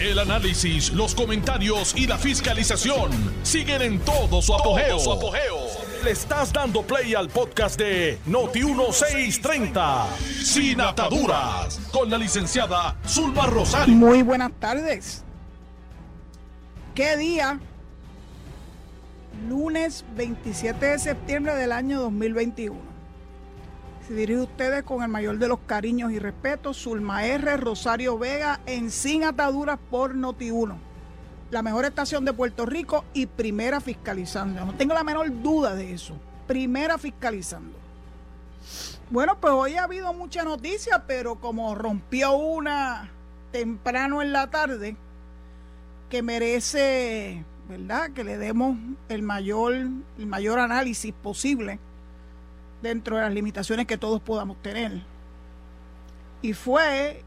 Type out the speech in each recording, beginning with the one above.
El análisis, los comentarios y la fiscalización siguen en todo su apogeo. Le estás dando play al podcast de Noti1630, Sin Ataduras, con la licenciada Zulma Rosario. Muy buenas tardes. ¿Qué día? Lunes 27 de septiembre del año 2021. Se dirige a ustedes con el mayor de los cariños y respetos, Zulma R. Rosario Vega, en Sin Ataduras por Noti1. La mejor estación de Puerto Rico y primera fiscalizando. No tengo la menor duda de eso. Primera fiscalizando. Bueno, pues hoy ha habido mucha noticia, pero como rompió una temprano en la tarde, que merece, ¿verdad? Que le demos el mayor, el mayor análisis posible dentro de las limitaciones que todos podamos tener. Y fue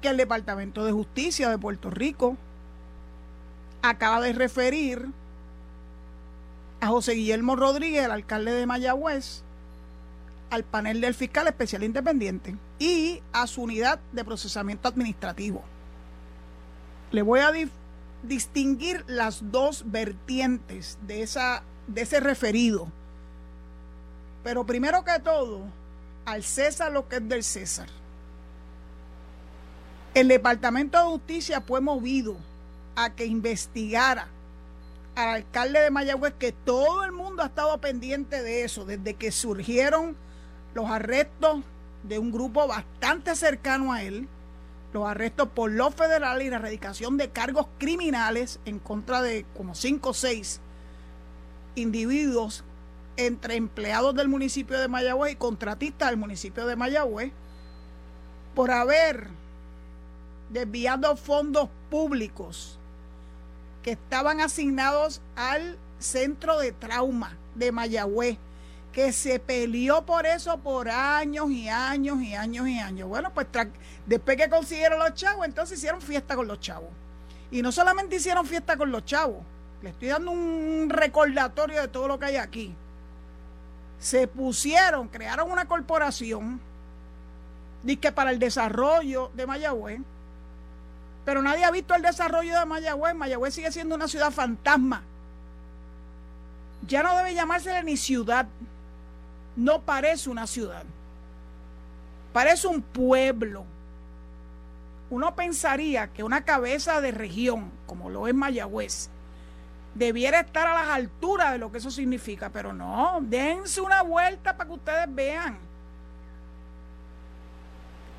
que el Departamento de Justicia de Puerto Rico acaba de referir a José Guillermo Rodríguez, alcalde de Mayagüez, al panel del fiscal especial independiente y a su unidad de procesamiento administrativo. Le voy a distinguir las dos vertientes de, esa, de ese referido pero primero que todo, al César lo que es del César. El Departamento de Justicia fue movido a que investigara al alcalde de Mayagüez, que todo el mundo ha estado pendiente de eso, desde que surgieron los arrestos de un grupo bastante cercano a él, los arrestos por los federales y la erradicación de cargos criminales en contra de como cinco o seis individuos entre empleados del municipio de Mayagüez y contratistas del municipio de Mayagüez por haber desviado fondos públicos que estaban asignados al centro de trauma de Mayagüez, que se peleó por eso por años y años y años y años. Bueno, pues después que consiguieron los chavos, entonces hicieron fiesta con los chavos. Y no solamente hicieron fiesta con los chavos, le estoy dando un recordatorio de todo lo que hay aquí se pusieron, crearon una corporación que para el desarrollo de Mayagüez, pero nadie ha visto el desarrollo de Mayagüez. Mayagüez sigue siendo una ciudad fantasma. Ya no debe llamársele ni ciudad. No parece una ciudad. Parece un pueblo. Uno pensaría que una cabeza de región, como lo es Mayagüez, debiera estar a las alturas de lo que eso significa, pero no, dense una vuelta para que ustedes vean.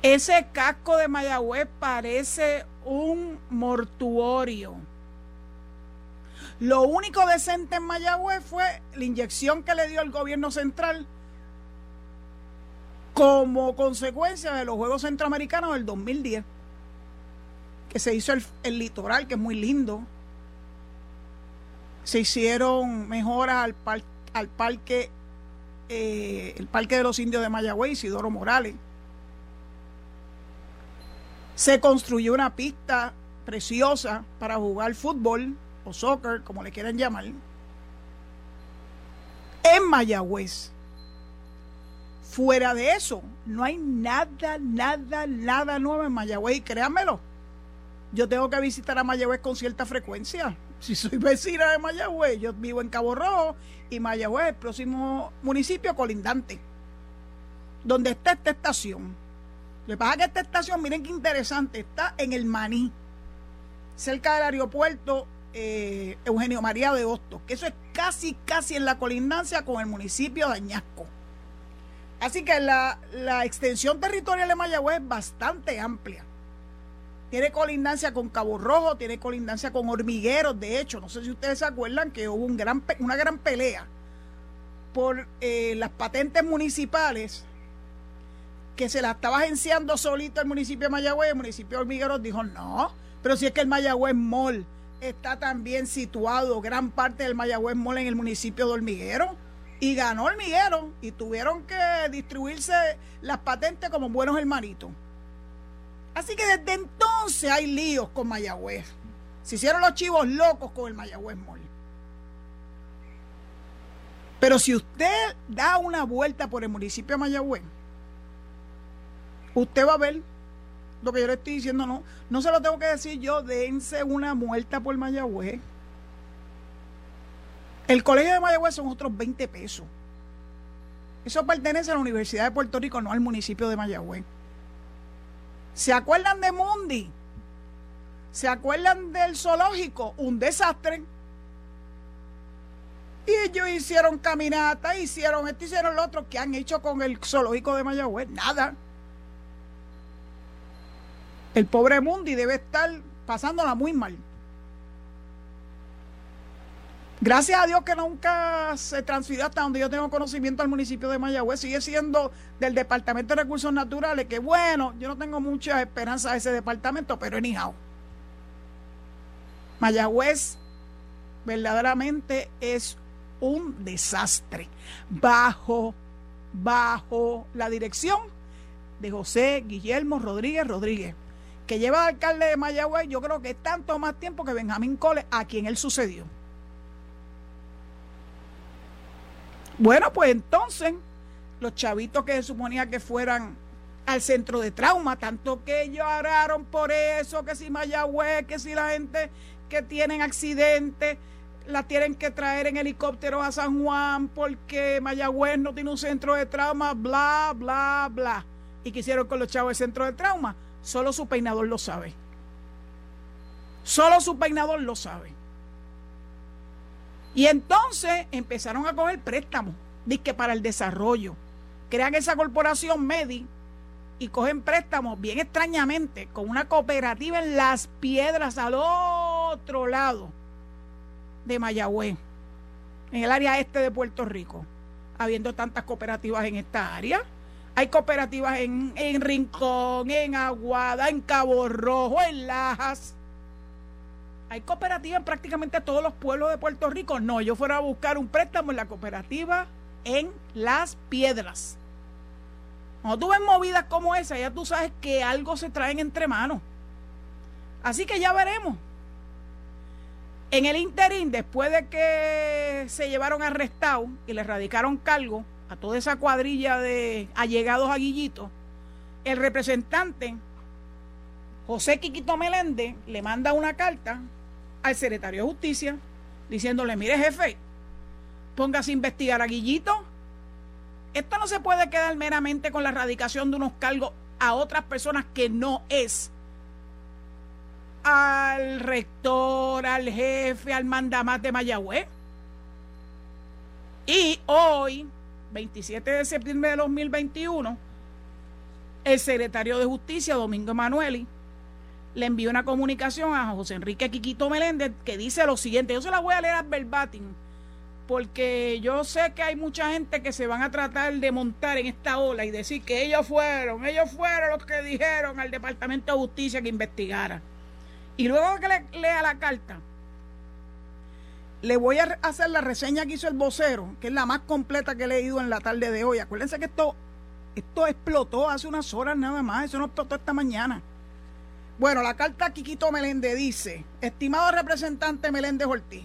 Ese casco de Mayagüez parece un mortuorio. Lo único decente en Mayagüez fue la inyección que le dio el gobierno central como consecuencia de los Juegos Centroamericanos del 2010, que se hizo el, el litoral, que es muy lindo, se hicieron mejoras al, al parque, eh, el Parque de los Indios de Mayagüez, Isidoro Morales. Se construyó una pista preciosa para jugar fútbol o soccer, como le quieran llamar, en Mayagüez. Fuera de eso, no hay nada, nada, nada nuevo en Mayagüez. Y créanmelo, yo tengo que visitar a Mayagüez con cierta frecuencia. Si soy vecina de Mayagüez, yo vivo en Cabo Rojo y Mayagüez, el próximo municipio colindante, donde está esta estación. Lo que pasa es que esta estación, miren qué interesante, está en el Maní, cerca del aeropuerto eh, Eugenio María de Hostos, que eso es casi, casi en la colindancia con el municipio de Añasco. Así que la, la extensión territorial de Mayagüez es bastante amplia tiene colindancia con Cabo Rojo, tiene colindancia con Hormigueros, de hecho, no sé si ustedes se acuerdan que hubo una gran pelea por eh, las patentes municipales que se la estaba agenciando solito el municipio de Mayagüez, el municipio de Hormigueros dijo no, pero si es que el Mayagüez Mall está también situado, gran parte del Mayagüez Mall en el municipio de Hormiguero, y ganó Hormiguero, y tuvieron que distribuirse las patentes como buenos hermanitos. Así que desde entonces hay líos con Mayagüez. Se hicieron los chivos locos con el Mayagüez Mall. Pero si usted da una vuelta por el municipio de Mayagüez, usted va a ver lo que yo le estoy diciendo, no, no se lo tengo que decir yo, dense una muerta por Mayagüez. El colegio de Mayagüez son otros 20 pesos. Eso pertenece a la Universidad de Puerto Rico, no al municipio de Mayagüez. ¿Se acuerdan de Mundi? ¿Se acuerdan del zoológico? Un desastre. Y ellos hicieron caminata, hicieron esto, hicieron lo otro. ¿Qué han hecho con el zoológico de Mayagüez? Nada. El pobre Mundi debe estar pasándola muy mal. Gracias a Dios que nunca se transfirió hasta donde yo tengo conocimiento al municipio de Mayagüez. Sigue siendo del Departamento de Recursos Naturales, que bueno, yo no tengo mucha esperanza de ese departamento, pero anyhow. Mayagüez verdaderamente es un desastre bajo, bajo la dirección de José Guillermo Rodríguez Rodríguez, que lleva de alcalde de Mayagüez, yo creo que tanto más tiempo que Benjamín Cole, a quien él sucedió. Bueno, pues entonces, los chavitos que se suponía que fueran al centro de trauma, tanto que ellos oraron por eso, que si Mayagüez, que si la gente que tienen accidentes, la tienen que traer en helicóptero a San Juan porque Mayagüez no tiene un centro de trauma, bla, bla, bla. ¿Y qué hicieron con los chavos del centro de trauma? Solo su peinador lo sabe. Solo su peinador lo sabe. Y entonces empezaron a coger préstamos, que para el desarrollo. Crean esa corporación MEDI y cogen préstamos bien extrañamente con una cooperativa en Las Piedras al otro lado de Mayagüez, en el área este de Puerto Rico, habiendo tantas cooperativas en esta área. Hay cooperativas en, en Rincón, en Aguada, en Cabo Rojo, en Lajas. Hay cooperativas en prácticamente todos los pueblos de Puerto Rico. No, yo fuera a buscar un préstamo en la cooperativa en Las Piedras. Cuando tú ves movidas como esa, ya tú sabes que algo se traen entre manos. Así que ya veremos. En el interín, después de que se llevaron arrestados y le radicaron cargo a toda esa cuadrilla de allegados a Guillito, el representante José Quiquito Meléndez le manda una carta al secretario de Justicia diciéndole, mire jefe, póngase a investigar a Guillito. Esto no se puede quedar meramente con la erradicación de unos cargos a otras personas que no es al rector, al jefe, al mandamás de Mayagüez. Y hoy, 27 de septiembre de 2021, el secretario de Justicia, Domingo Emanueli, le envió una comunicación a José Enrique Quiquito Meléndez que dice lo siguiente, yo se la voy a leer a verbatim, porque yo sé que hay mucha gente que se van a tratar de montar en esta ola y decir que ellos fueron, ellos fueron los que dijeron al Departamento de Justicia que investigara. Y luego que le lea la carta, le voy a hacer la reseña que hizo el vocero, que es la más completa que he leído en la tarde de hoy. Acuérdense que esto, esto explotó hace unas horas nada más, eso no explotó esta mañana. Bueno, la carta Quiquito Meléndez dice, estimado representante Meléndez Ortiz,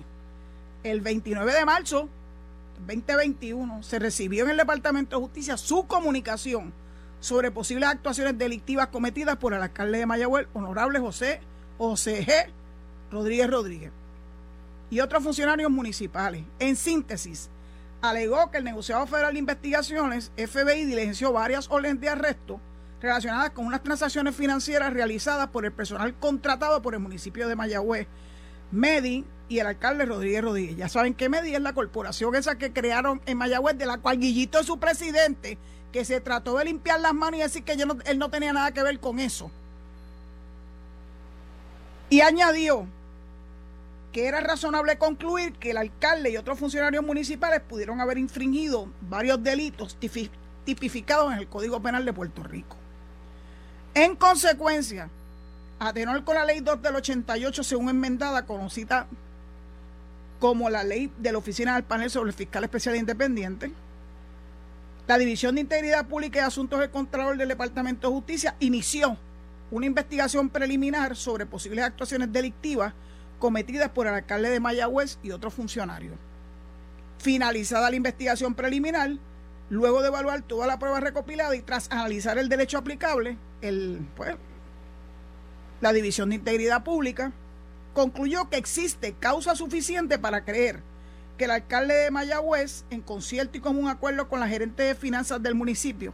el 29 de marzo 2021 se recibió en el Departamento de Justicia su comunicación sobre posibles actuaciones delictivas cometidas por el alcalde de Mayagüez, honorable José OCG Rodríguez Rodríguez y otros funcionarios municipales. En síntesis, alegó que el negociado federal de investigaciones, FBI, diligenció varias órdenes de arresto relacionadas con unas transacciones financieras realizadas por el personal contratado por el municipio de Mayagüez, Medi y el alcalde Rodríguez Rodríguez. Ya saben que Medi es la corporación esa que crearon en Mayagüez, de la cual Guillito es su presidente, que se trató de limpiar las manos y decir que él no tenía nada que ver con eso. Y añadió que era razonable concluir que el alcalde y otros funcionarios municipales pudieron haber infringido varios delitos tipificados en el Código Penal de Puerto Rico. En consecuencia, a tenor con la ley 2 del 88, según enmendada, conocida como la ley de la Oficina del Panel sobre el Fiscal Especial e Independiente, la División de Integridad Pública y Asuntos del Contralor del Departamento de Justicia inició una investigación preliminar sobre posibles actuaciones delictivas cometidas por el alcalde de Mayagüez y otros funcionarios. Finalizada la investigación preliminar, luego de evaluar toda la prueba recopilada y tras analizar el derecho aplicable, el, pues, La División de Integridad Pública concluyó que existe causa suficiente para creer que el alcalde de Mayagüez, en concierto y común acuerdo con la gerente de finanzas del municipio,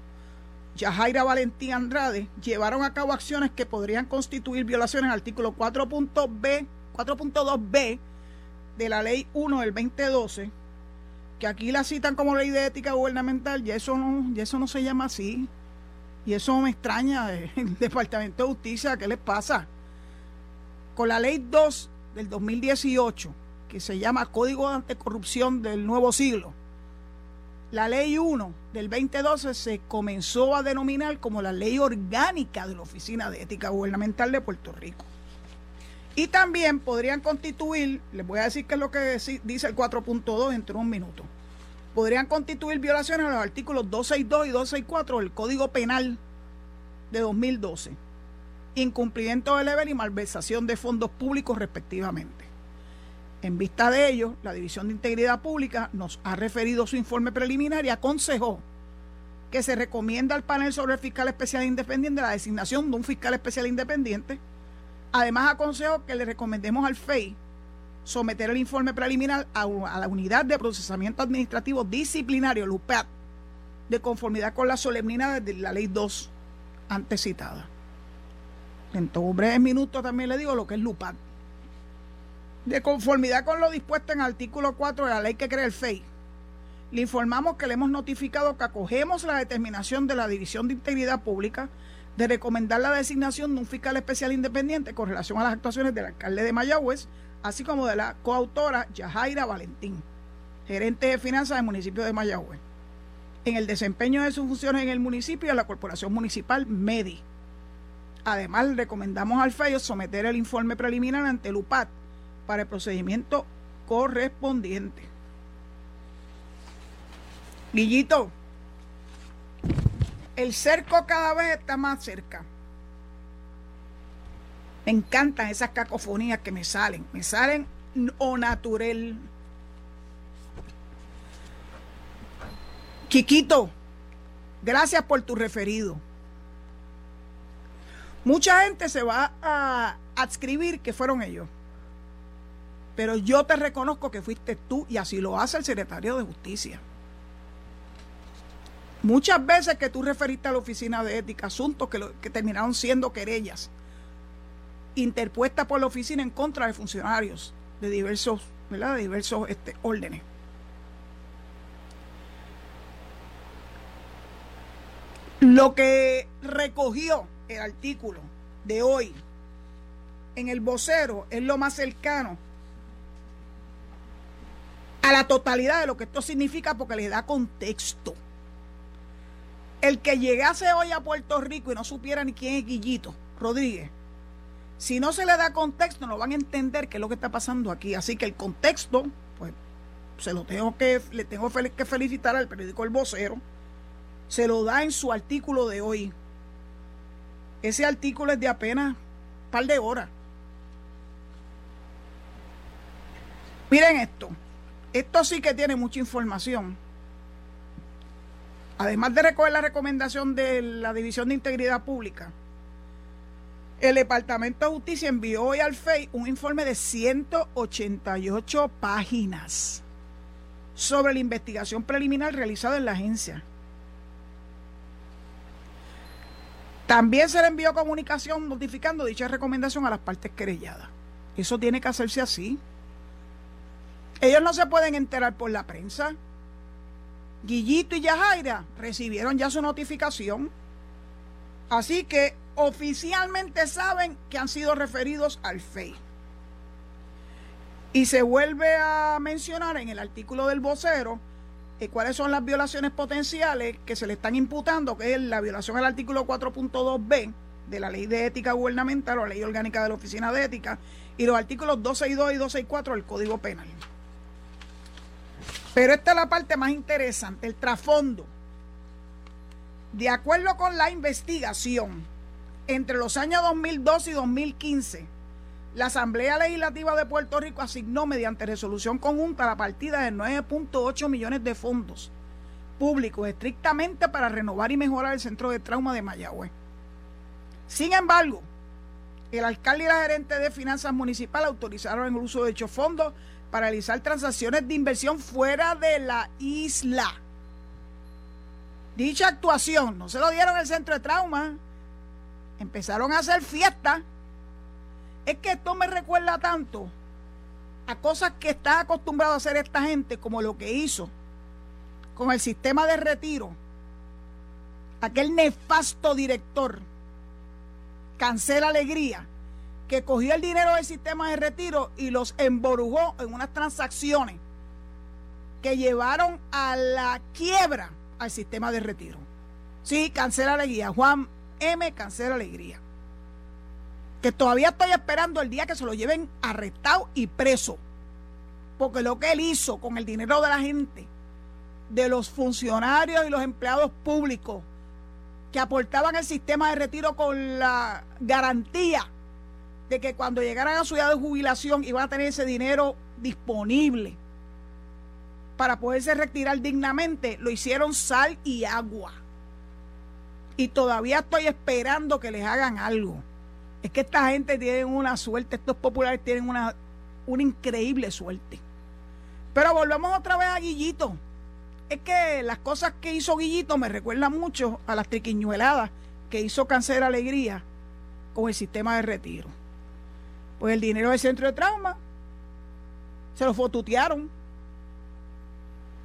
Yajaira Valentín Andrade, llevaron a cabo acciones que podrían constituir violaciones al artículo 4.2b de la ley 1 del 2012, que aquí la citan como ley de ética gubernamental, y eso no, y eso no se llama así. Y eso me extraña el Departamento de Justicia, ¿qué les pasa? Con la ley 2 del 2018, que se llama Código de Anticorrupción del Nuevo Siglo, la ley 1 del 2012 se comenzó a denominar como la ley orgánica de la Oficina de Ética Gubernamental de Puerto Rico. Y también podrían constituir, les voy a decir qué es lo que dice el 4.2 dentro de un minuto, podrían constituir violaciones a los artículos 262 y 264 del Código Penal de 2012, incumplimiento del deber y malversación de fondos públicos respectivamente. En vista de ello, la División de Integridad Pública nos ha referido su informe preliminar y aconsejó que se recomienda al panel sobre el fiscal especial independiente la designación de un fiscal especial independiente. Además, aconsejó que le recomendemos al FEI someter el informe preliminar a, la Unidad de Procesamiento Administrativo Disciplinario, LUPAT, de conformidad con las solemnidades de la Ley 2 antes citada. En todo breve minuto también le digo lo que es LUPAT. De conformidad con lo dispuesto en el artículo 4 de la ley que crea el FEI, le informamos que le hemos notificado que acogemos la determinación de la División de Integridad Pública de recomendar la designación de un fiscal especial independiente con relación a las actuaciones del alcalde de Mayagüez así como de la coautora Yajaira Valentín, gerente de finanzas del municipio de Mayagüez, en el desempeño de sus funciones en el municipio y en la corporación municipal MEDI. Además, recomendamos al FEIO someter el informe preliminar ante el UPAT para el procedimiento correspondiente. Guillito, el cerco cada vez está más cerca. Me encantan esas cacofonías que me salen. Me salen o natural. Quiquito, gracias por tu referido. Mucha gente se va a adscribir que fueron ellos. Pero yo te reconozco que fuiste tú y así lo hace el secretario de Justicia. Muchas veces que tú referiste a la oficina de ética asuntos que, terminaron siendo querellas interpuesta por la oficina en contra de funcionarios de diversos, ¿verdad? De diversos este, órdenes. Lo que recogió el artículo de hoy en el vocero es lo más cercano a la totalidad de lo que esto significa porque le da contexto. El que llegase hoy a Puerto Rico y no supiera ni quién es Guillito Rodríguez, si no se le da contexto, no van a entender qué es lo que está pasando aquí. Así que el contexto, pues, se lo tengo que, le tengo que felicitar al periódico El Vocero. Se lo da en su artículo de hoy. Ese artículo es de apenas un par de horas. Miren esto. Esto sí que tiene mucha información. Además de recoger la recomendación de la División de Integridad Pública, el Departamento de Justicia envió hoy al FEI un informe de 188 páginas sobre la investigación preliminar realizada en la agencia. También se le envió comunicación notificando dicha recomendación a las partes querelladas. Eso tiene que hacerse así. Ellos no se pueden enterar por la prensa. Guillito y Yajaira recibieron ya su notificación. Así que oficialmente saben que han sido referidos al FEI. Y se vuelve a mencionar en el artículo del vocero eh, cuáles son las violaciones potenciales que se le están imputando, que es la violación al artículo 4.2b de la Ley de Ética Gubernamental o la Ley Orgánica de la Oficina de Ética y los artículos 262 y 264 del Código Penal. Pero esta es la parte más interesante, el trasfondo. De acuerdo con la investigación, entre los años 2012 y 2015, la Asamblea Legislativa de Puerto Rico asignó mediante resolución conjunta la partida de 9.8 millones de fondos públicos estrictamente para renovar y mejorar el centro de trauma de Mayagüez. Sin embargo, El alcalde y la gerente de finanzas municipales autorizaron el uso de dichos fondos para realizar transacciones de inversión fuera de la isla. Dicha actuación no se lo dieron al centro de trauma. Empezaron a hacer fiestas. Es que esto me recuerda tanto a cosas que está acostumbrado a hacer esta gente, como lo que hizo con el sistema de retiro. Aquel nefasto director, Cancela Alegría, que cogió el dinero del sistema de retiro y los emborujó en unas transacciones que llevaron a la quiebra al sistema de retiro. Sí, cancela alegría. Juan M. cancela alegría. Que todavía estoy esperando el día que se lo lleven arrestado y preso. Porque lo que él hizo con el dinero de la gente, de los funcionarios y los empleados públicos que aportaban el sistema de retiro con la garantía de que cuando llegaran a su edad de jubilación iban a tener ese dinero disponible para poderse retirar dignamente, lo hicieron sal y agua. Y todavía estoy esperando que les hagan algo. Es que esta gente tiene una suerte, estos populares tienen una, una increíble suerte. Pero volvemos otra vez a Guillito. Es que las cosas que hizo Guillito me recuerdan mucho a las triquiñueladas que hizo Cáncer Alegría con el sistema de retiro. Pues el dinero del centro de trauma se lo fotutearon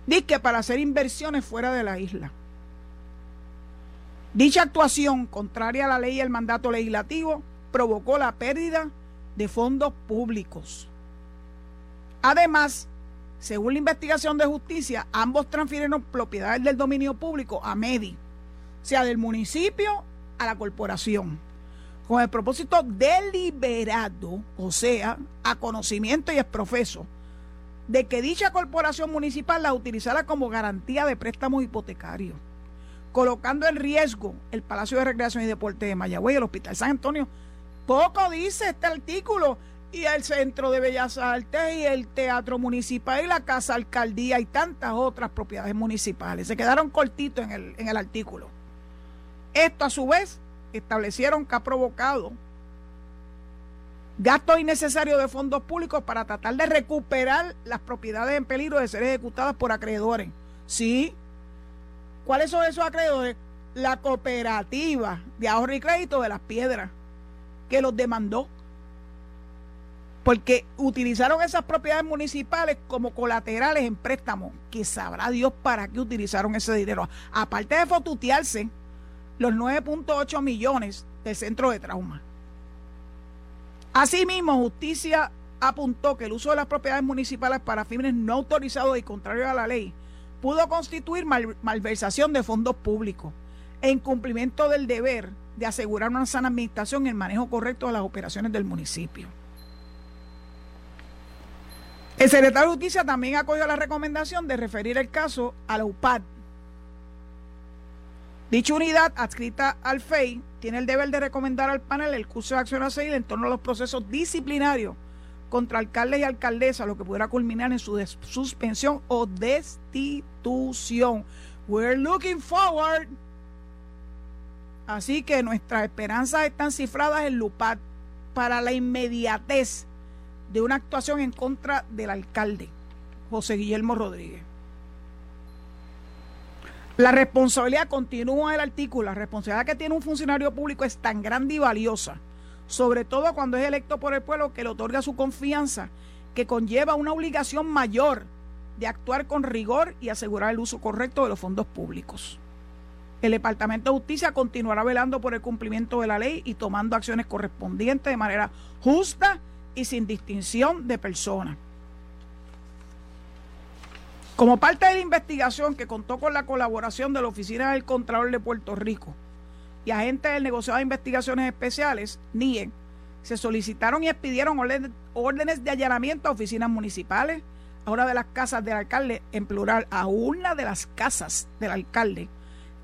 Dice para hacer inversiones fuera de la isla. Dicha actuación, contraria a la ley y el mandato legislativo, provocó la pérdida de fondos públicos. Además, según la investigación de justicia, ambos transfirieron propiedades del dominio público a MEDI, sea del municipio a la corporación, con el propósito deliberado, o sea, a conocimiento y exprofeso de que dicha corporación municipal la utilizara como garantía de préstamos hipotecarios, colocando en riesgo el Palacio de Recreación y Deporte de Mayagüey, el Hospital San Antonio. Poco dice este artículo, y el Centro de Bellas Artes y el Teatro Municipal y la Casa Alcaldía y tantas otras propiedades municipales. Se quedaron cortitos en el, en el artículo. Esto a su vez establecieron que ha provocado Gastos innecesarios de fondos públicos para tratar de recuperar las propiedades en peligro de ser ejecutadas por acreedores. Sí. ¿Cuáles son esos acreedores? La cooperativa de ahorro y crédito de las piedras, que los demandó. Porque utilizaron esas propiedades municipales como colaterales en préstamos, que sabrá Dios para qué utilizaron ese dinero. Aparte de fotutearse los 9.8 millones del centro de trauma. Asimismo, justicia apuntó que el uso de las propiedades municipales para fines no autorizados y contrarios a la ley pudo constituir malversación de fondos públicos e incumplimiento del deber de asegurar una sana administración y el manejo correcto de las operaciones del municipio. El secretario de Justicia también acogió la recomendación de referir el caso a la UPAD. Dicha unidad, adscrita al FEI, tiene el deber de recomendar al panel el curso de acción a seguir en torno a los procesos disciplinarios contra alcaldes y alcaldesas, lo que pudiera culminar en su suspensión o destitución. We're looking forward. Así que nuestras esperanzas están cifradas en LUPAD para la inmediatez de una actuación en contra del alcalde, José Guillermo Rodríguez. La responsabilidad, continúa el artículo, la responsabilidad que tiene un funcionario público es tan grande y valiosa, sobre todo cuando es electo por el pueblo que le otorga su confianza, que conlleva una obligación mayor de actuar con rigor y asegurar el uso correcto de los fondos públicos. El Departamento de Justicia continuará velando por el cumplimiento de la ley y tomando acciones correspondientes de manera justa y sin distinción de personas. Como parte de la investigación que contó con la colaboración de la Oficina del Contralor de Puerto Rico y agentes del negociado de investigaciones especiales, NIE, se solicitaron y expidieron órdenes de allanamiento a oficinas municipales, a una de las casas del alcalde, en plural, a una de las casas del alcalde,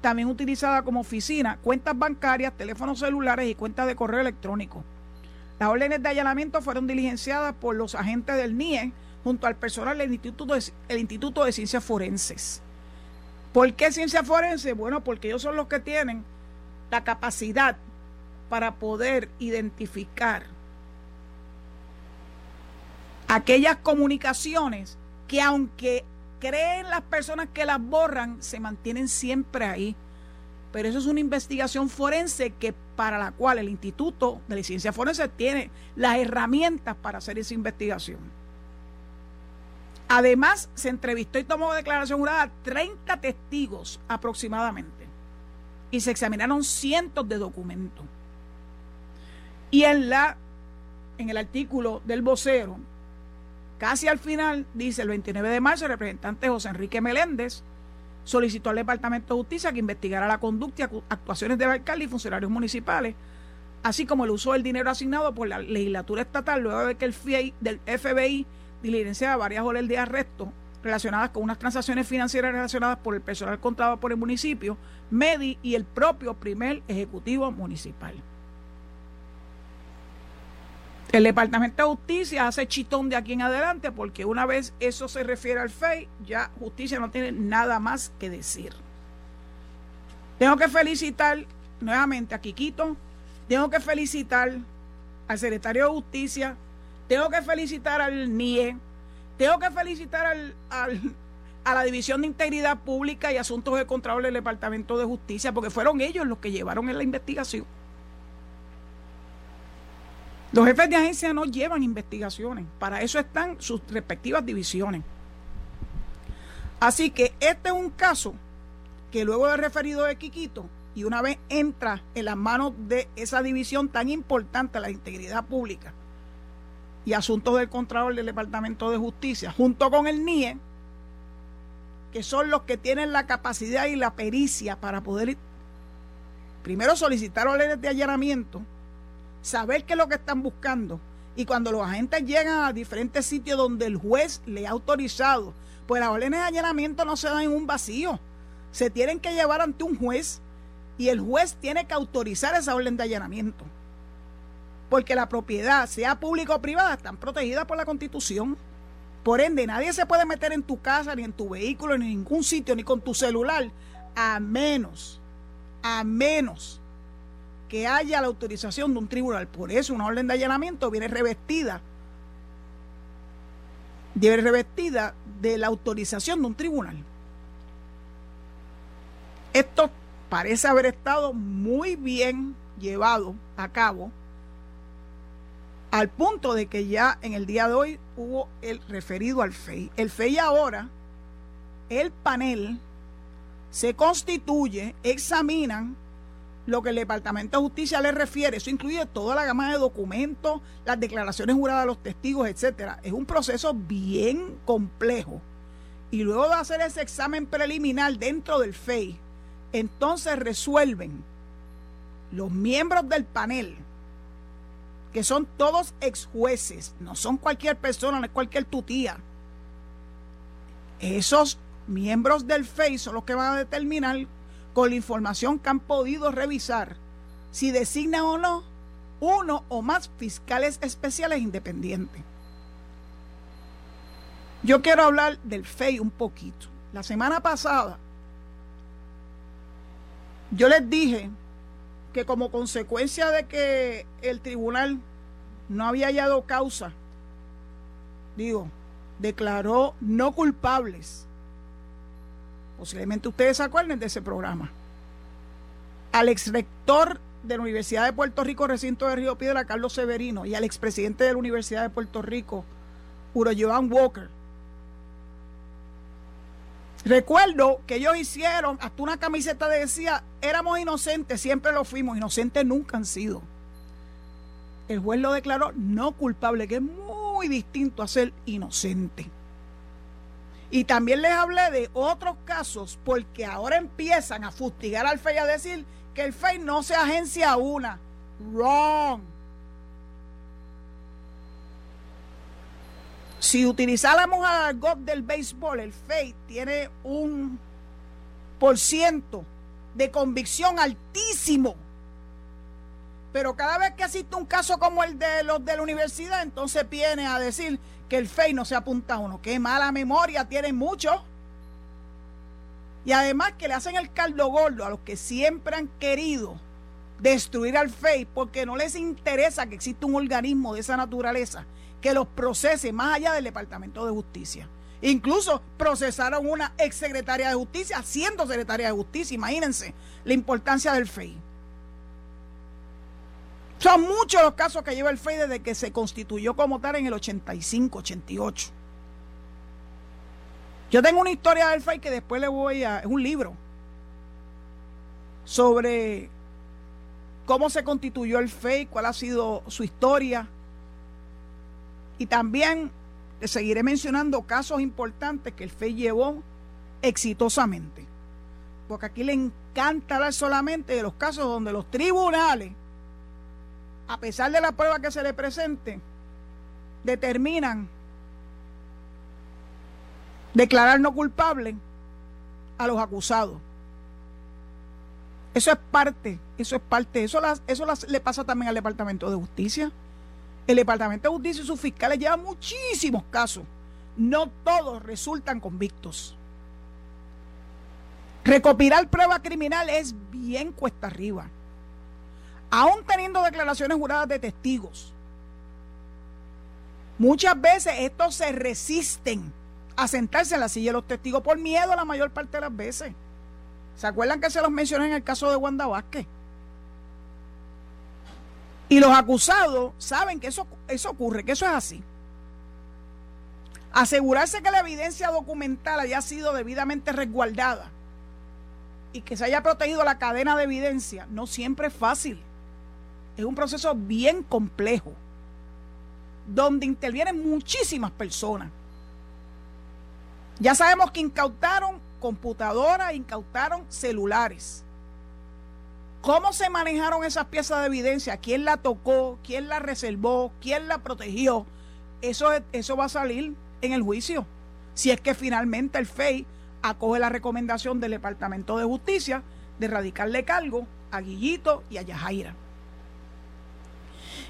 también utilizada como oficina, cuentas bancarias, teléfonos celulares y cuentas de correo electrónico. Las órdenes de allanamiento fueron diligenciadas por los agentes del NIE junto al personal del Instituto de, el Instituto de Ciencias Forenses. ¿Por qué ciencias forenses? Bueno, porque ellos son los que tienen la capacidad para poder identificar aquellas comunicaciones que aunque creen las personas que las borran, se mantienen siempre ahí. Pero eso es una investigación forense que para la cual el Instituto de Ciencia Forense tiene las herramientas para hacer esa investigación. Además, se entrevistó y tomó declaración jurada a 30 testigos aproximadamente. Y se examinaron cientos de documentos. Y en la en el artículo del vocero Casi al final, dice el 29 de marzo, el representante José Enrique Meléndez solicitó al Departamento de Justicia que investigara la conducta y actuaciones del alcalde y funcionarios municipales, así como el uso del dinero asignado por la legislatura estatal luego de que el del FBI diligenciaba varias horas de arresto relacionadas con unas transacciones financieras relacionadas por el personal contratado por el municipio, MEDI y el propio primer ejecutivo municipal. El Departamento de Justicia hace chitón de aquí en adelante porque una vez eso se refiere al FEI, ya justicia no tiene nada más que decir. Tengo que felicitar nuevamente a Quiquito, tengo que felicitar al secretario de Justicia, tengo que felicitar al NIE, tengo que felicitar al, a la División de Integridad Pública y Asuntos de Control del Departamento de Justicia, porque fueron ellos los que llevaron en la investigación. Los jefes de agencia no llevan investigaciones, para eso están sus respectivas divisiones. Así que este es un caso que luego de referido de Quiquito y una vez entra en las manos de esa división tan importante, la integridad pública y asuntos del Contralor del Departamento de Justicia, junto con el NIE, que son los que tienen la capacidad y la pericia para poder primero solicitar órdenes de allanamiento saber qué es lo que están buscando. Y cuando los agentes llegan a diferentes sitios donde el juez le ha autorizado, pues las órdenes de allanamiento no se dan en un vacío. Se tienen que llevar ante un juez y el juez tiene que autorizar esa orden de allanamiento. Porque la propiedad, sea pública o privada, están protegidas por la Constitución. Por ende, nadie se puede meter en tu casa, ni en tu vehículo, ni en ningún sitio, ni con tu celular, a menos, a menos que haya la autorización de un tribunal. Por eso una orden de allanamiento viene revestida, viene revestida de la autorización de un tribunal. Esto parece haber estado muy bien llevado a cabo al punto de que ya en el día de hoy hubo el referido al FEI. El FEI ahora, el panel, se constituye, examinan lo que el Departamento de Justicia le refiere. Eso incluye toda la gama de documentos, las declaraciones juradas de los testigos, etcétera. Es un proceso bien complejo. Y luego de hacer ese examen preliminar dentro del FEI, entonces resuelven los miembros del panel, que son todos ex jueces, no son cualquier persona, no es cualquier tutía. Esos miembros del FEI son los que van a determinar con la información que han podido revisar si designan o no uno o más fiscales especiales independientes. Yo quiero hablar del FEI un poquito. La semana pasada yo les dije que como consecuencia de que el tribunal no había hallado causa, digo, declaró no culpables Posiblemente ustedes se acuerden de ese programa. Al ex rector de la Universidad de Puerto Rico, recinto de Río Piedra, Carlos Severino, y al expresidente de la Universidad de Puerto Rico, Uro Joan Walker. Recuerdo que ellos hicieron hasta una camiseta que decía, éramos inocentes, siempre lo fuimos, inocentes nunca han sido. El juez lo declaró no culpable, que es muy distinto a ser inocente. Y también les hablé de otros casos porque ahora empiezan a fustigar al FEI a decir que el FEI no se agencia una. Wrong. Si utilizáramos al GOP del béisbol, el FEI tiene un por ciento de convicción altísimo. Pero cada vez que existe un caso como el de los de la universidad, entonces viene a decir que el FEI no se apunta a uno. Qué mala memoria tienen muchos. Y además que le hacen el caldo gordo a los que siempre han querido destruir al FEI porque no les interesa que exista un organismo de esa naturaleza que los procese más allá del Departamento de Justicia. Incluso procesaron una ex secretaria de Justicia siendo secretaria de Justicia. Imagínense la importancia del FEI. Son muchos los casos que lleva el FEI desde que se constituyó como tal en el 85, 88. Yo tengo una historia del FEI que después le voy a... Es un libro sobre cómo se constituyó el FEI, cuál ha sido su historia. Y también seguiré mencionando casos importantes que el FEI llevó exitosamente. Porque aquí le encanta hablar solamente de los casos donde los tribunales, a pesar de la prueba que se le presente, determinan declarar no culpable a los acusados. Eso es parte, eso es parte, eso, eso le pasa también al Departamento de Justicia. El Departamento de Justicia y sus fiscales llevan muchísimos casos. No todos resultan convictos. Recopilar prueba criminal es bien cuesta arriba. Aún teniendo declaraciones juradas de testigos. Muchas veces estos se resisten a sentarse en la silla de los testigos por miedo la mayor parte de las veces. ¿Se acuerdan que se los mencioné en el caso de Wanda Vázquez? Y los acusados saben que eso, eso ocurre, que eso es así. Asegurarse que la evidencia documental haya sido debidamente resguardada y que se haya protegido la cadena de evidencia no siempre es fácil. Es un proceso bien complejo, donde intervienen muchísimas personas. Ya sabemos que incautaron computadoras, incautaron celulares. ¿Cómo se manejaron esas piezas de evidencia? ¿Quién la tocó? ¿Quién la reservó? ¿Quién la protegió? Eso, eso va a salir en el juicio. Si es que finalmente el FEI acoge la recomendación del Departamento de Justicia de radicarle cargo a Guillito y a Yajaira.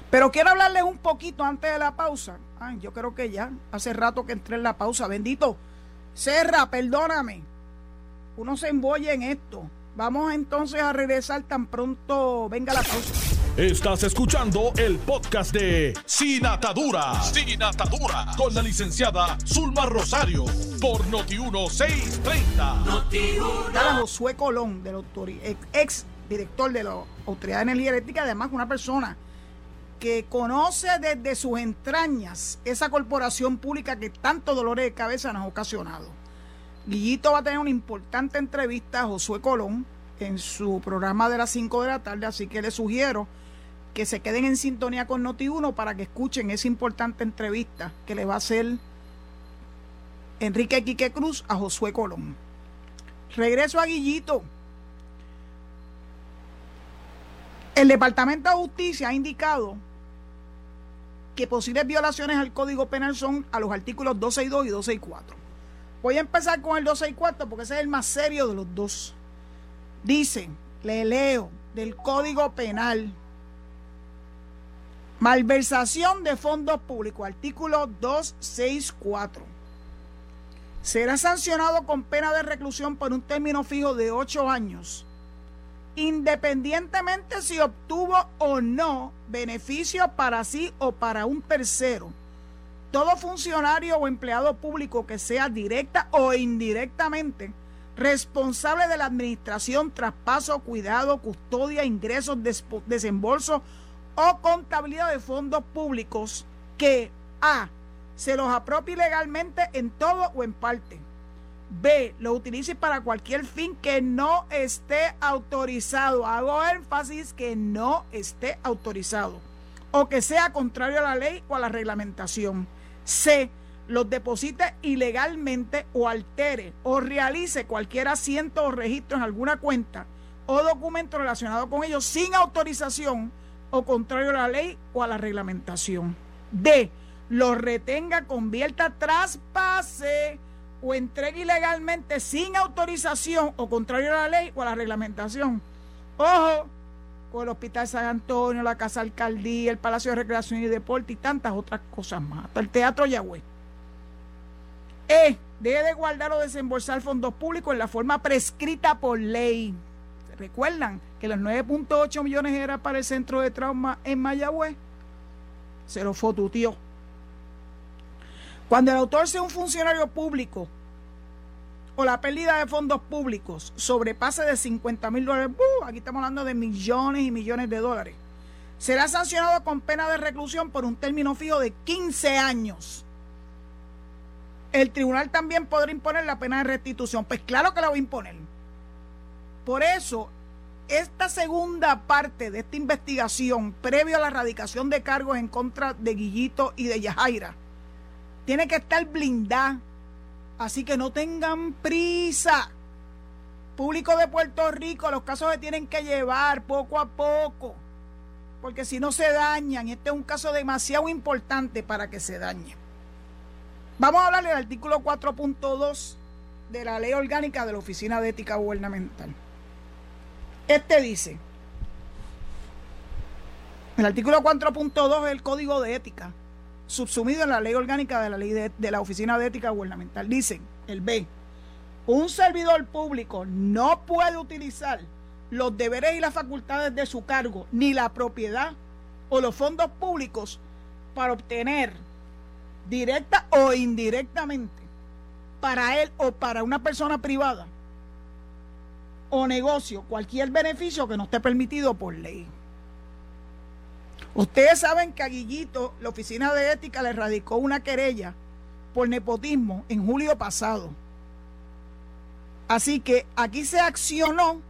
Pero quiero hablarles un poquito antes de la pausa. Ay, yo creo que ya, hace rato que entré en la pausa. Bendito. Serra, perdóname uno se embolla en esto. Vamos entonces a regresar tan pronto venga la pausa. Estás escuchando el podcast de Sin Atadura. Sin Atadura. Con la licenciada Zulma Rosario. Por Noti1630. Noti1. Josué Colón, del ex director de la Autoridad de Energía Eléctrica, además una persona que conoce desde sus entrañas esa corporación pública que tanto dolores de cabeza nos ha ocasionado. Guillito va a tener una importante entrevista a Josué Colón en su programa de las 5 de la tarde, así que les sugiero que se queden en sintonía con Noti1 para que escuchen esa importante entrevista que le va a hacer Enrique Quique Cruz a Josué Colón. Regreso a Guillito. El Departamento de Justicia ha indicado que posibles violaciones al Código Penal son a los artículos 262 y 264. Voy a empezar con el 264 porque ese es el más serio de los dos. Dice, le leo, del Código Penal. Malversación de fondos públicos, artículo 264. Será sancionado con pena de reclusión por un término fijo de ocho años, independientemente si obtuvo o no beneficio para sí o para un tercero todo funcionario o empleado público que sea directa o indirectamente responsable de la administración, traspaso, cuidado, custodia, ingresos, desembolso o contabilidad de fondos públicos que A. se los apropie legalmente en todo o en parte. B. Lo utilice para cualquier fin que no esté autorizado. Hago énfasis que no esté autorizado. O que sea contrario a la ley o a la reglamentación. C. Los deposite ilegalmente o altere o realice cualquier asiento o registro en alguna cuenta o documento relacionado con ellos sin autorización o contrario a la ley o a la reglamentación. D. Los retenga, convierta, traspase o entregue ilegalmente sin autorización o contrario a la ley o a la reglamentación. Ojo, el Hospital San Antonio, la Casa Alcaldía, el Palacio de Recreación y Deporte y tantas otras cosas más, hasta el Teatro Yagüe. E. Debe de guardar o desembolsar fondos públicos en la forma prescrita por ley. recuerdan que los 9.8 millones era para el centro de trauma en Mayagüez, se lo fotutió. Cuando el autor sea un funcionario público o la pérdida de fondos públicos sobrepase de 50 mil dólares, ¡uh! aquí estamos hablando de millones y millones de dólares, será sancionado con pena de reclusión por un término fijo de 15 años. El tribunal también podrá imponer la pena de restitución. Pues claro que la va a imponer. Por eso, esta segunda parte de esta investigación, previo a la erradicación de cargos en contra de Guillito y de Yajaira, tiene que estar blindada Así que no tengan prisa. Público de Puerto Rico, los casos se tienen que llevar poco a poco. Porque si no se dañan, este es un caso demasiado importante para que se dañe. Vamos a hablar del artículo 4.2 de la Ley Orgánica de la Oficina de Ética Gubernamental. Este dice, el artículo 4.2 es el Código de Ética subsumido en la ley orgánica de la ley de, la Oficina de Ética Gubernamental. Dicen, el B, un servidor público no puede utilizar los deberes y las facultades de su cargo, ni la propiedad o los fondos públicos para obtener directa o indirectamente para él o para una persona privada o negocio cualquier beneficio que no esté permitido por ley. Ustedes saben que a Guillito la Oficina de Ética le radicó una querella por nepotismo en julio pasado. Así que aquí se accionó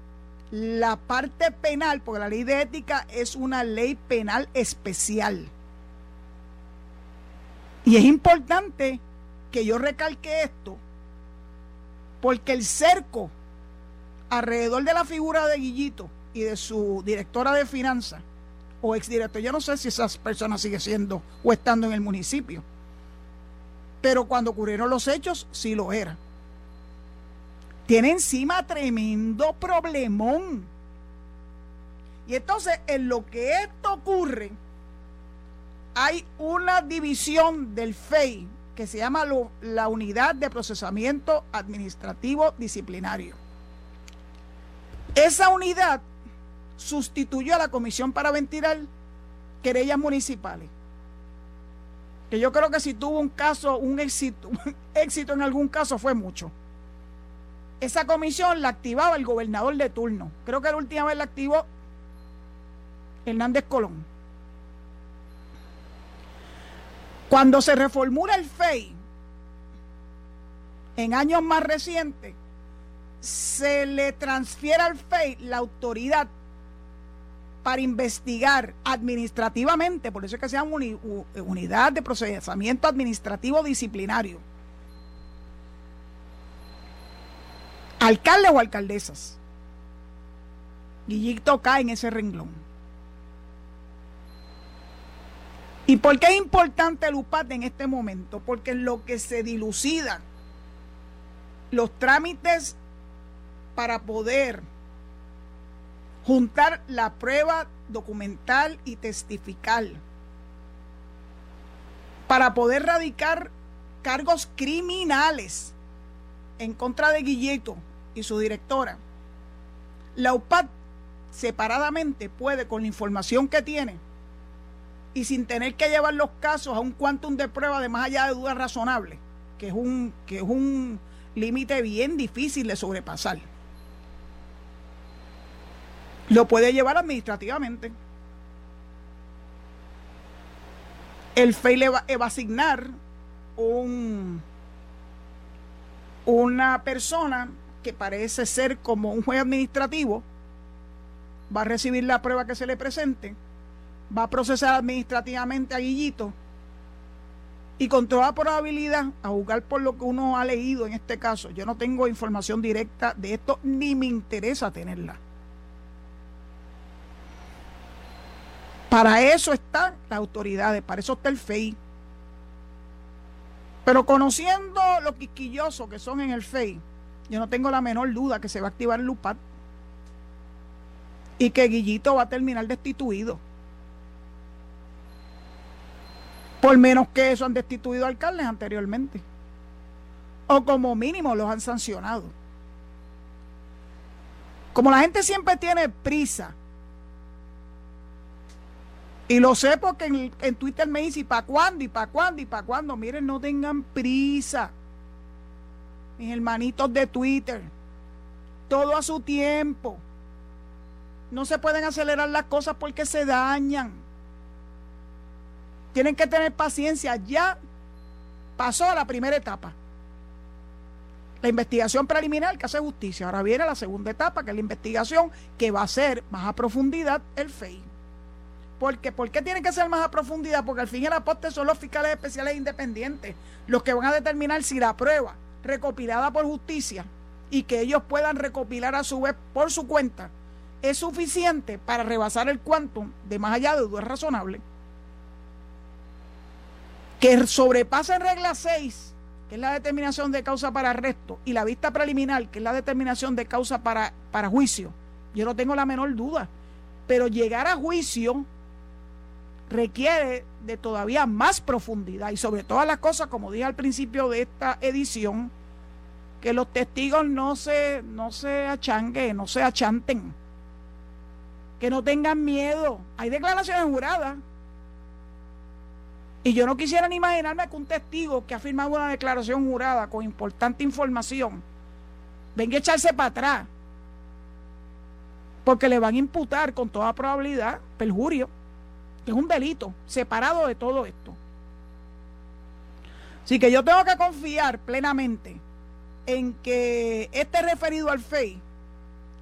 la parte penal, porque la ley de ética es una ley penal especial. Y es importante que yo recalque esto, porque el cerco alrededor de la figura de Guillito y de su directora de finanzas o exdirector. Yo no sé si esas personas siguen siendo o estando en el municipio. Pero cuando ocurrieron los hechos, sí lo era. Tiene encima tremendo problemón. Y entonces, en lo que esto ocurre, hay una división del FEI que se llama la Unidad de Procesamiento Administrativo Disciplinario. Esa unidad sustituyó a la comisión para ventilar querellas municipales. Que yo creo que si tuvo un caso, un éxito, éxito en algún caso fue mucho. Esa comisión la activaba el gobernador de turno. Creo que la última vez la activó Hernández Colón. Cuando se reformula el FEI, en años más recientes, se le transfiere al FEI la autoridad para investigar administrativamente, por eso es que se llama unidad de procesamiento administrativo disciplinario. Alcalde o alcaldesas. Guillito cae en ese renglón. ¿Y por qué es importante el UPAT en este momento? Porque en lo que se dilucida los trámites para poder juntar la prueba documental y testificar para poder radicar cargos criminales en contra de Guilleto y su directora. La UPAD separadamente puede, con la información que tiene, y sin tener que llevar los casos a un quantum de prueba de más allá de dudas razonables, que es un, que es un límite bien difícil de sobrepasar lo puede llevar administrativamente. El FEI le va, a asignar un, una persona que parece ser como un juez administrativo, va a recibir la prueba que se le presente, va a procesar administrativamente a Guillito y con toda probabilidad, a jugar por lo que uno ha leído en este caso, yo no tengo información directa de esto ni me interesa tenerla. Para eso están las autoridades, para eso está el FEI. Pero conociendo lo quisquillosos que son en el FEI, yo no tengo la menor duda que se va a activar el LUPAT y que Guillito va a terminar destituido. Por menos que eso han destituido alcaldes anteriormente. O como mínimo los han sancionado. Como la gente siempre tiene prisa, y lo sé porque en, en Twitter me dice, ¿y para cuándo? ¿Y para cuándo? ¿Y para cuándo? Miren, no tengan prisa. Mis hermanitos de Twitter. Todo a su tiempo. No se pueden acelerar las cosas porque se dañan. Tienen que tener paciencia. Ya pasó la primera etapa. La investigación preliminar que hace justicia. Ahora viene la segunda etapa, que es la investigación que va a ser más a profundidad el FEI. Porque, ¿Por qué tiene que ser más a profundidad? Porque al fin y al aposte son los fiscales especiales independientes los que van a determinar si la prueba recopilada por justicia y que ellos puedan recopilar a su vez por su cuenta es suficiente para rebasar el quantum de más allá de duda razonable. Que sobrepase regla 6, que es la determinación de causa para arresto, y la vista preliminar, que es la determinación de causa para, para juicio. Yo no tengo la menor duda. Pero llegar a juicio requiere de todavía más profundidad y sobre todas las cosas, como dije al principio de esta edición, que los testigos no se, no se achanguen, no se achanten, que no tengan miedo. Hay declaraciones juradas. Y yo no quisiera ni imaginarme que un testigo que ha firmado una declaración jurada con importante información venga a echarse para atrás. Porque le van a imputar con toda probabilidad perjurio que es un delito separado de todo esto. Así que yo tengo que confiar plenamente en que este referido al FEI,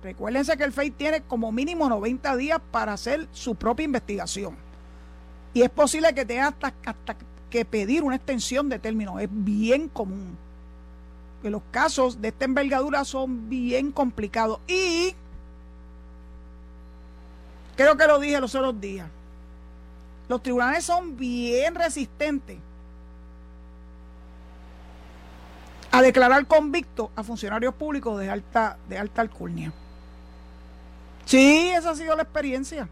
recuérdense que el FEI tiene como mínimo 90 días para hacer su propia investigación. Y es posible que tenga hasta, hasta que pedir una extensión de término. Es bien común. Que los casos de esta envergadura son bien complicados. Y creo que lo dije los otros días. Los tribunales son bien resistentes a declarar convicto a funcionarios públicos de alta, de alta alcurnia. Sí, esa ha sido la experiencia.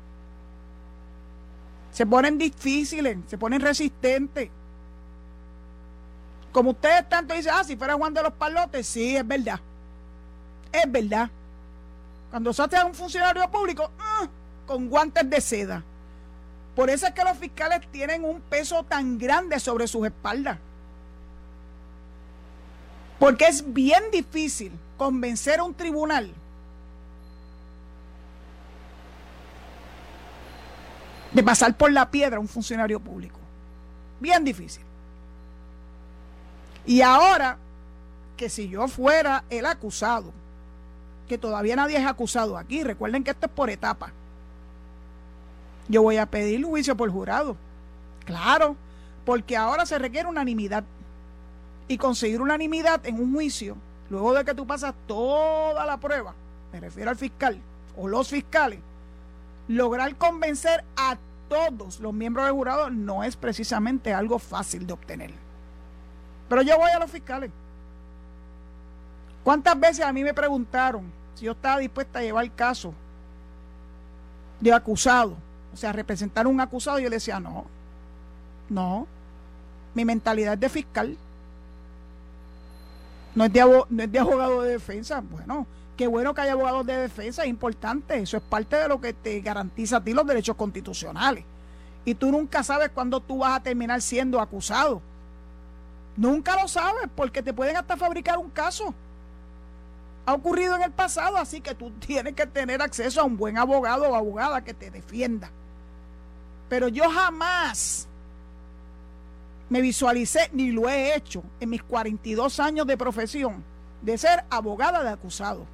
Se ponen difíciles, se ponen resistentes. Como ustedes tanto dicen, ah, si fuera Juan de los Palotes, sí, es verdad. Es verdad. Cuando se a un funcionario público, ah, con guantes de seda. Por eso es que los fiscales tienen un peso tan grande sobre sus espaldas. Porque es bien difícil convencer a un tribunal de pasar por la piedra a un funcionario público. Bien difícil. Y ahora que si yo fuera el acusado, que todavía nadie es acusado aquí, recuerden que esto es por etapa yo voy a pedir juicio por jurado. Claro, porque ahora se requiere unanimidad. Y conseguir unanimidad en un juicio, luego de que tú pasas toda la prueba, me refiero al fiscal o los fiscales, lograr convencer a todos los miembros del jurado no es precisamente algo fácil de obtener. Pero yo voy a los fiscales. ¿Cuántas veces a mí me preguntaron si yo estaba dispuesta a llevar el caso de acusado o sea, representar un acusado, yo le decía, no, no, mi mentalidad es de fiscal, no es de, no es de abogado de defensa. Bueno, qué bueno que haya abogados de defensa, es importante, eso es parte de lo que te garantiza a ti los derechos constitucionales. Y tú nunca sabes cuándo tú vas a terminar siendo acusado. Nunca lo sabes, porque te pueden hasta fabricar un caso. Ha ocurrido en el pasado, así que tú tienes que tener acceso a un buen abogado o abogada que te defienda. Pero yo jamás me visualicé, ni lo he hecho en mis 42 años de profesión, de ser abogada de acusado.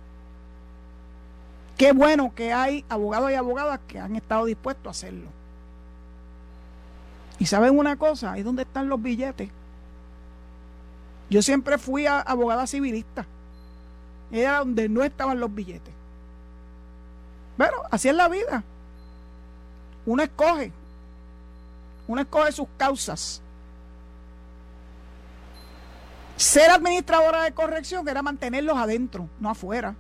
Qué bueno que hay abogados y abogadas que han estado dispuestos a hacerlo. Y saben una cosa, ahí donde están los billetes. Yo siempre fui abogada civilista. Era donde no estaban los billetes. Pero así es la vida. Uno escoge uno escoge sus causas. Ser administradora de corrección era mantenerlos adentro, no afuera.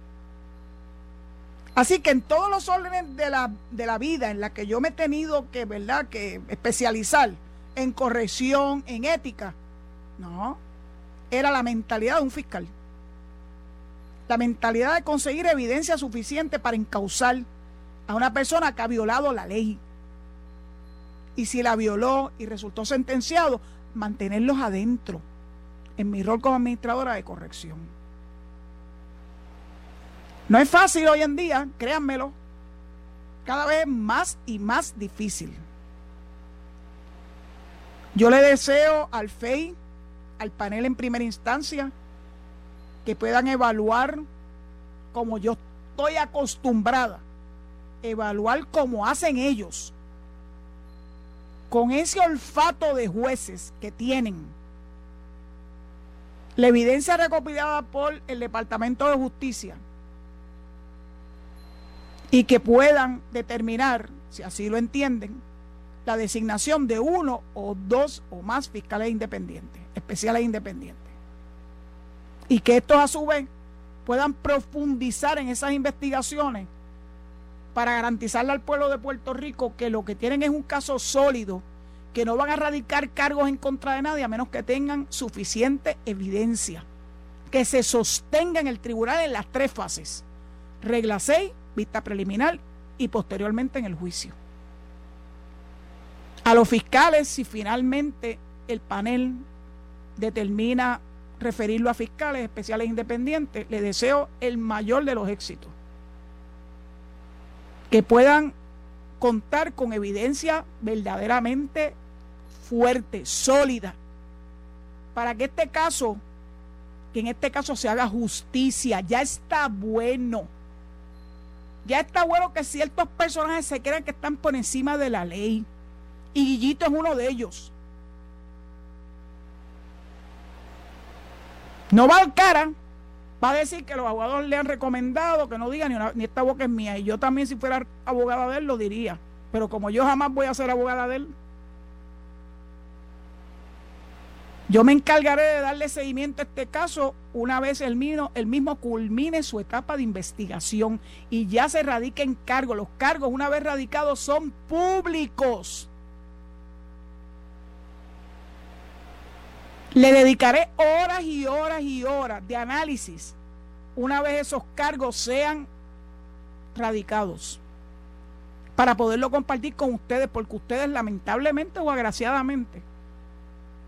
Así que en todos los órdenes de la, de la vida en la que yo me he tenido que, ¿verdad?, que especializar en corrección, en ética, no, era la mentalidad de un fiscal. La mentalidad de conseguir evidencia suficiente para encauzar a una persona que ha violado la ley. Y si la violó y resultó sentenciado, mantenerlos adentro en mi rol como administradora de corrección. No es fácil hoy en día, créanmelo, cada vez más y más difícil. Yo le deseo al FEI, al panel en primera instancia, que puedan evaluar como yo estoy acostumbrada, evaluar como hacen ellos, con ese olfato de jueces que tienen la evidencia recopilada por el Departamento de Justicia y que puedan determinar, si así lo entienden, la designación de uno o dos o más fiscales independientes, especiales independientes. Y que estos a su vez puedan profundizar en esas investigaciones para garantizarle al pueblo de Puerto Rico que lo que tienen es un caso sólido que no van a radicar cargos en contra de nadie a menos que tengan suficiente evidencia, que se sostenga en el tribunal en las tres fases. Regla 6, vista preliminar y posteriormente en el juicio. A los fiscales, si finalmente el panel determina referirlo a fiscales especiales independientes, le deseo el mayor de los éxitos. Que puedan contar con evidencia verdaderamente fuerte, sólida, para que este caso, que en este caso se haga justicia, ya está bueno. Ya está bueno que ciertos personajes se crean que están por encima de la ley. Y Guillito es uno de ellos. No va al cara, va a decir que los abogados le han recomendado que no diga ni, ni esta boca es mía. Y yo también si fuera abogada de él lo diría. Pero como yo jamás voy a ser abogada de él, Yo me encargaré de darle seguimiento a este caso una vez el mismo, el mismo culmine su etapa de investigación y ya se radique en cargo. Los cargos, una vez radicados, son públicos. Le dedicaré horas y horas y horas de análisis una vez esos cargos sean radicados para poderlo compartir con ustedes, porque ustedes lamentablemente o agraciadamente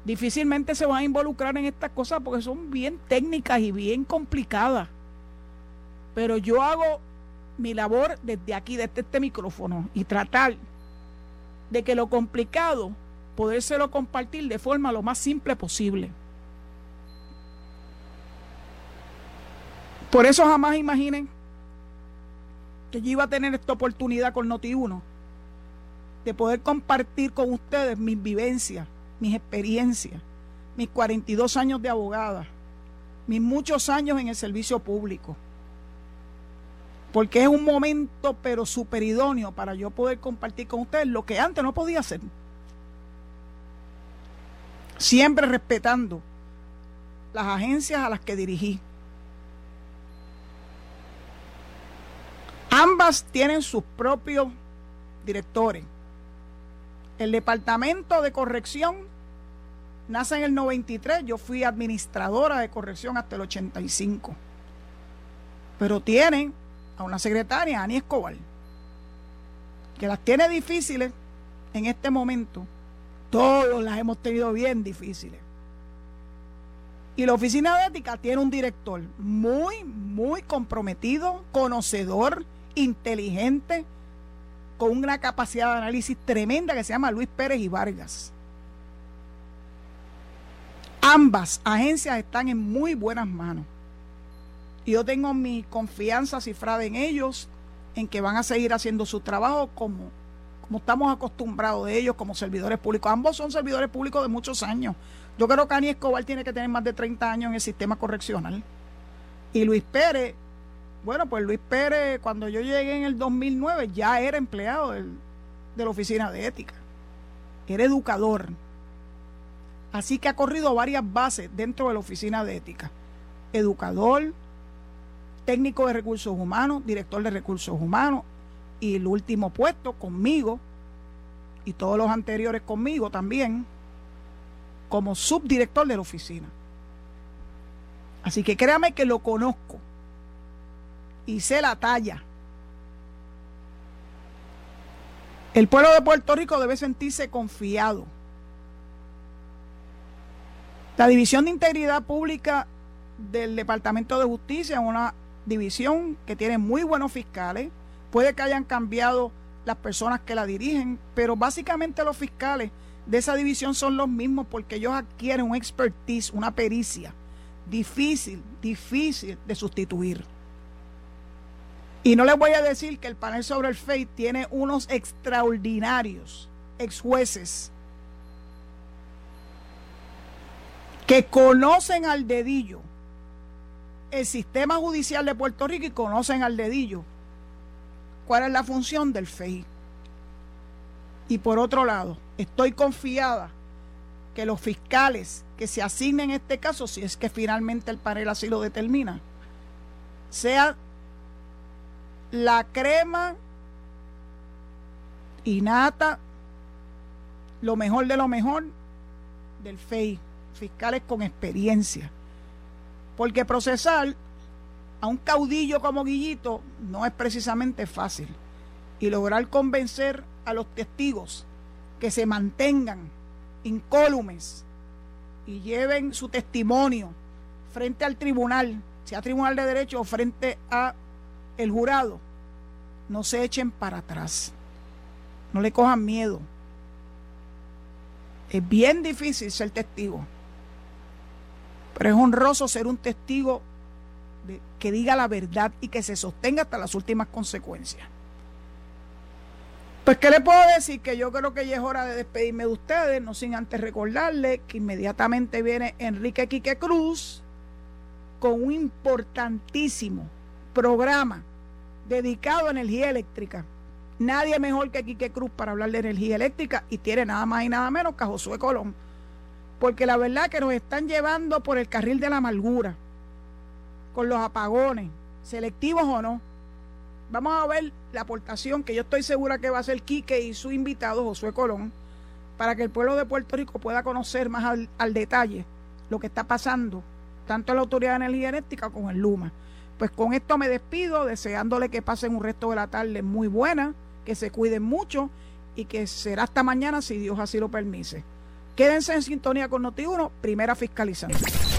difícilmente se van a involucrar en estas cosas porque son bien técnicas y bien complicadas. Pero yo hago mi labor desde aquí, desde este micrófono, y tratar de que lo complicado, podérselo compartir de forma lo más simple posible. Por eso jamás imaginen que yo iba a tener esta oportunidad con Noti1 de poder compartir con ustedes mis vivencias mis experiencias, mis 42 años de abogada, mis muchos años en el servicio público. Porque es un momento pero super idóneo para yo poder compartir con ustedes lo que antes no podía hacer. Siempre respetando las agencias a las que dirigí. Ambas tienen sus propios directores. El Departamento de Corrección nace en el 93, yo fui administradora de corrección hasta el 85. Pero tienen a una secretaria, Ani Escobar, que las tiene difíciles en este momento. Todos las hemos tenido bien difíciles. Y la oficina de ética tiene un director muy, muy comprometido, conocedor, inteligente, con una capacidad de análisis tremenda que se llama Luis Pérez y Vargas. Ambas agencias están en muy buenas manos. Y yo tengo mi confianza cifrada en ellos, en que van a seguir haciendo su trabajo como, como estamos acostumbrados de ellos como servidores públicos. Ambos son servidores públicos de muchos años. Yo creo que Ani Escobar tiene que tener más de 30 años en el sistema correccional. Y Luis Pérez bueno, pues Luis Pérez, cuando yo llegué en el 2009, ya era empleado de la oficina de ética. Era educador. Así que ha corrido varias bases dentro de la oficina de ética. Educador, técnico de recursos humanos, director de recursos humanos y el último puesto conmigo y todos los anteriores conmigo también como subdirector de la oficina. Así que créame que lo conozco Hice la talla. El pueblo de Puerto Rico debe sentirse confiado. La División de Integridad Pública del Departamento de Justicia es una división que tiene muy buenos fiscales. Puede que hayan cambiado las personas que la dirigen, pero básicamente los fiscales de esa división son los mismos porque ellos adquieren un expertise, una pericia difícil, difícil de sustituir. Y no les voy a decir que el panel sobre el FEI tiene unos extraordinarios ex jueces que conocen al dedillo el sistema judicial de Puerto Rico y conocen al dedillo cuál es la función del FEI. Y por otro lado, estoy confiada que los fiscales que se asignen en este caso, si es que finalmente el panel así lo determina, sea la crema innata, lo mejor de lo mejor del FEI, fiscales con experiencia. Porque procesar a un caudillo como Guillito no es precisamente fácil. Y lograr convencer a los testigos que se mantengan incólumes y lleven su testimonio frente al tribunal, sea tribunal de derecho o frente a el jurado, no se echen para atrás. No le cojan miedo. Es bien difícil ser testigo. Pero es honroso ser un testigo que diga la verdad y que se sostenga hasta las últimas consecuencias. Pues, ¿qué le puedo decir? Que yo creo que ya es hora de despedirme de ustedes, no sin antes recordarle que inmediatamente viene Enrique Quique Cruz con un importantísimo programa dedicado a energía eléctrica. Nadie mejor que Quique Cruz para hablar de energía eléctrica y tiene nada más y nada menos que a Josué Colón. Porque la verdad que nos están llevando por el carril de la amargura, con los apagones, selectivos o no. Vamos a ver la aportación que yo estoy segura que va a hacer Quique y su invitado Josué Colón para que el pueblo de Puerto Rico pueda conocer más al, al detalle lo que está pasando, tanto en la Autoridad de Energía Eléctrica como en Luma. Pues con esto me despido, deseándole que pasen un resto de la tarde muy buena, que se cuiden mucho y que será hasta mañana si Dios así lo permite. Quédense en sintonía con Noti1, primera fiscalizando.